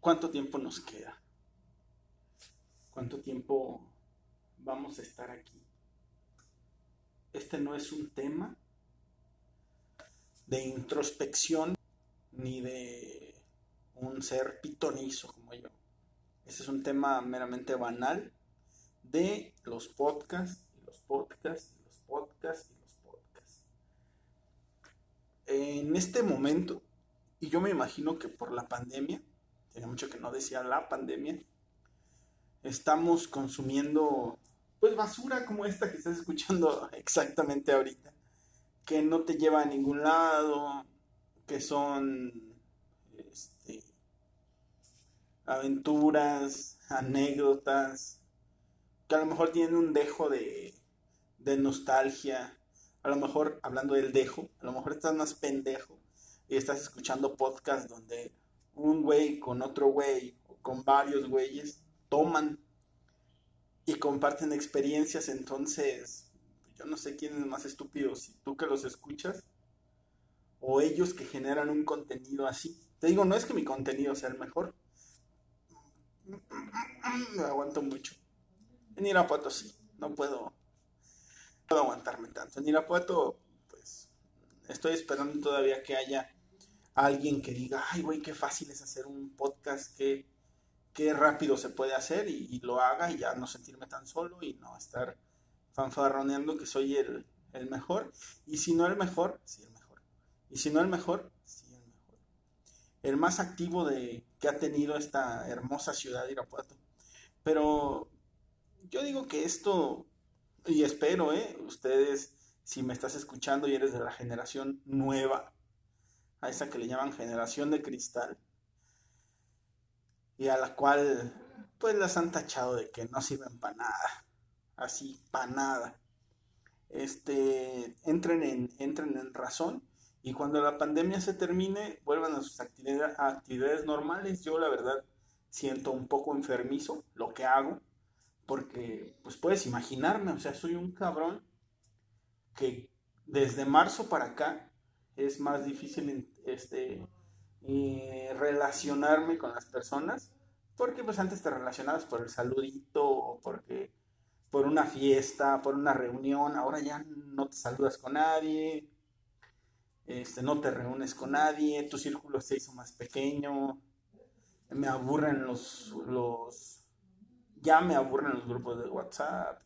cuánto, tiempo nos queda. ¿Cuánto tiempo vamos a estar aquí? Este no es un tema de introspección ni de un ser pitonizo como yo. Este es un tema meramente banal de los podcasts y los podcasts y los podcasts y los podcasts. En este momento, y yo me imagino que por la pandemia, tenía mucho que no decía la pandemia, estamos consumiendo pues basura como esta que estás escuchando exactamente ahorita, que no te lleva a ningún lado, que son este, aventuras, anécdotas, que a lo mejor tienen un dejo de, de nostalgia, a lo mejor hablando del dejo, a lo mejor estás más pendejo estás escuchando podcast donde un güey con otro güey o con varios güeyes toman y comparten experiencias, entonces yo no sé quién es más estúpido, si tú que los escuchas o ellos que generan un contenido así. Te digo, no es que mi contenido sea el mejor. Me aguanto mucho. En Irapuato sí, no puedo, puedo aguantarme tanto. En Irapuato, pues, estoy esperando todavía que haya alguien que diga, ay, güey, qué fácil es hacer un podcast, qué, qué rápido se puede hacer y, lo haga y ya no sentirme tan solo y no estar fanfarroneando que soy el, el mejor. Y si no el mejor, sí el mejor. Y si no el mejor, sí el mejor. El más activo de, que ha tenido esta hermosa ciudad de Irapuato. Pero yo digo que esto, y espero, ¿eh? Ustedes, si me estás escuchando y eres de la generación nueva, a esa que le llaman generación de cristal, y a la cual pues las han tachado de que no sirven para nada, así para nada. Este, entren en, razón y cuando la pandemia se termine, vuelvan a sus actividades normales. Yo la verdad siento un poco enfermizo lo que hago, porque pues puedes imaginarme, o sea, soy un cabrón que desde marzo para acá es más difícil este, y relacionarme con las personas, porque pues antes te relacionabas por el saludito o porque por una fiesta, por una reunión, ahora ya no te saludas con nadie, este, no te reúnes con nadie, tu círculo se hizo más pequeño, me aburren los, los, ya me aburren los grupos de WhatsApp,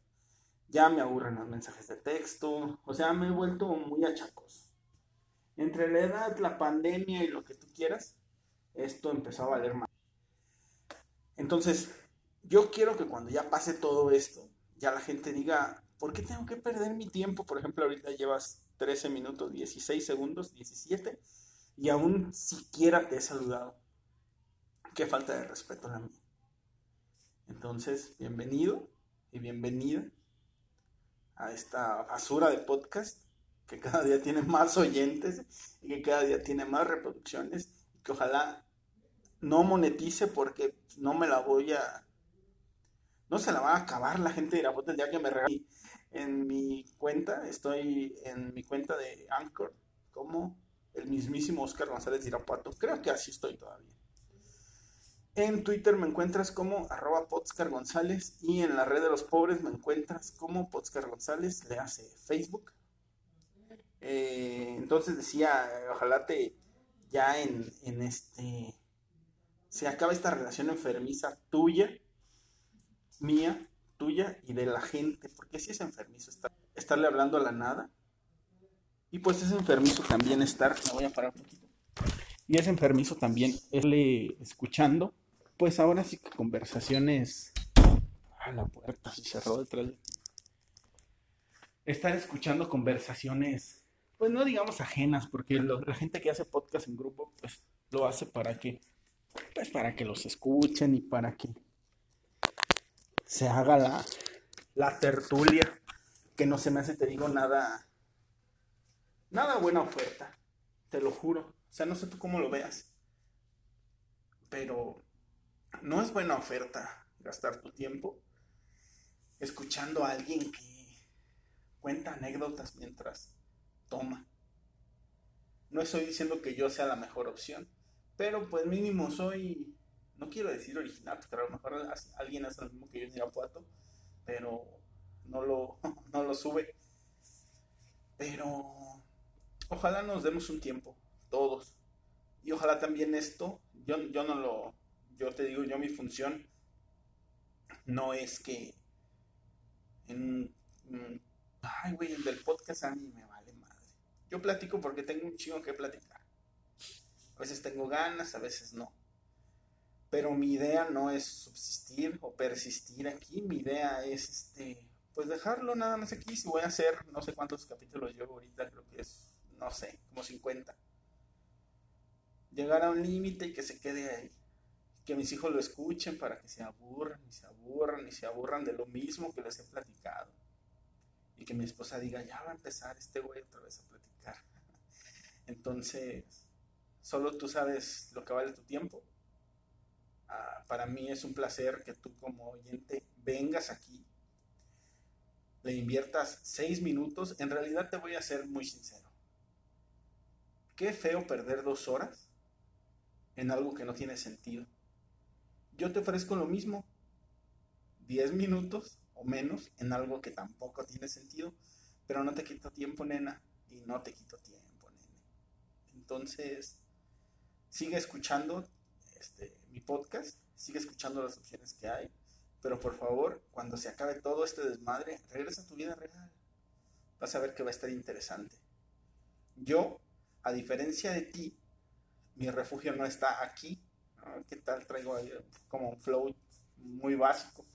ya me aburren los mensajes de texto, o sea, me he vuelto muy achacos entre la edad, la pandemia y lo que tú quieras, esto empezó a valer más. Entonces, yo quiero que cuando ya pase todo esto, ya la gente diga, ¿por qué tengo que perder mi tiempo? Por ejemplo, ahorita llevas 13 minutos, 16 segundos, 17, y aún siquiera te he saludado. Qué falta de respeto la mía. Entonces, bienvenido y bienvenida a esta basura de podcast que cada día tiene más oyentes y que cada día tiene más reproducciones y que ojalá no monetice porque no me la voy a no se la va a acabar. La gente de Irapuato el día que me regale en mi cuenta estoy en mi cuenta de Anchor como el mismísimo Oscar González de Irapuato. Creo que así estoy todavía. En Twitter me encuentras como arroba Podscar González y en la red de los pobres me encuentras como Podscar González, le hace Facebook, eh, entonces decía, ojalá te ya en, en este se acaba esta relación enfermiza tuya, mía, tuya y de la gente, porque si es enfermizo estar, estarle hablando a la nada. Y pues es enfermizo también estar, me voy a parar un poquito. Y es enfermizo también estarle escuchando, pues ahora sí que conversaciones a la puerta se cerró detrás. Estar escuchando conversaciones pues no digamos ajenas, porque la gente que hace podcast en grupo, pues lo hace para que, pues para que los escuchen y para que se haga la, la tertulia, que no se me hace, te digo, nada, nada buena oferta, te lo juro. O sea, no sé tú cómo lo veas, pero no es buena oferta gastar tu tiempo escuchando a alguien que cuenta anécdotas mientras toma. No estoy diciendo que yo sea la mejor opción, Pero pues mínimo soy, no quiero decir original, pero a lo mejor alguien hace lo mismo que yo en Irapuato, pero no lo, no lo sube. Pero ojalá nos demos un tiempo, todos. Y ojalá también esto, yo, yo no lo, yo te digo, yo mi función no es que en, ay, güey, el del podcast a mí me madre. Yo platico porque tengo un chingo que platicar. A veces tengo ganas, a veces no. Pero mi idea no es subsistir o persistir aquí. Mi idea es, este, pues dejarlo nada más aquí. Si voy a hacer, no sé cuántos capítulos llevo ahorita, creo que es, no sé, como 50. Llegar a un límite y que se quede ahí. Que mis hijos lo escuchen para que se aburran y se aburran y se aburran de lo mismo que les he platicado. Y que mi esposa diga, ya va a empezar este güey otra vez a platicar. Entonces, Solo tú sabes lo que vale tu tiempo. Ah, para mí es un placer que tú como oyente vengas aquí, le inviertas seis minutos. En realidad te voy a ser muy sincero. Qué feo perder dos horas en algo que no tiene sentido. Yo te ofrezco lo mismo, diez minutos o menos en algo que tampoco tiene sentido, pero no te quito tiempo, nena, y no te quito tiempo, nene. Entonces, sigue escuchando este, mi podcast, sigue escuchando las opciones que hay, pero por favor, cuando se acabe todo este desmadre, regresa a tu vida real. Vas a ver que va a estar interesante. Yo, a diferencia de ti, mi refugio no está aquí. ¿Qué tal? Traigo ahí como un flow muy básico.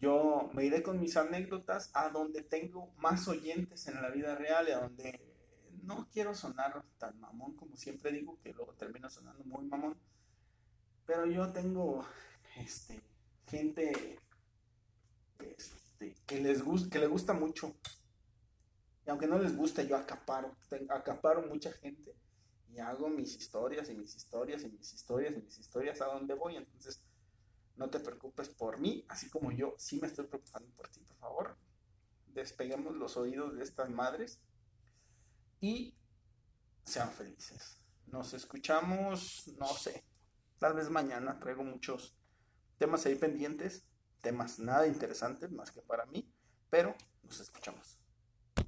Yo me iré con mis anécdotas a donde tengo más oyentes en la vida real y a donde no quiero sonar tan mamón como siempre digo, que luego termino sonando muy mamón, pero yo tengo este, gente este, que, les gusta, que le gusta mucho. Y aunque no les guste, yo acaparo, acaparo mucha gente y hago mis historias y mis historias y mis historias y mis historias a donde voy. Entonces, no te preocupes por mí, así como yo sí me estoy preocupando por ti, por favor. Despeguemos los oídos de estas madres y sean felices. Nos escuchamos, no sé, tal vez mañana traigo muchos temas ahí pendientes, temas nada interesantes más que para mí, pero nos escuchamos.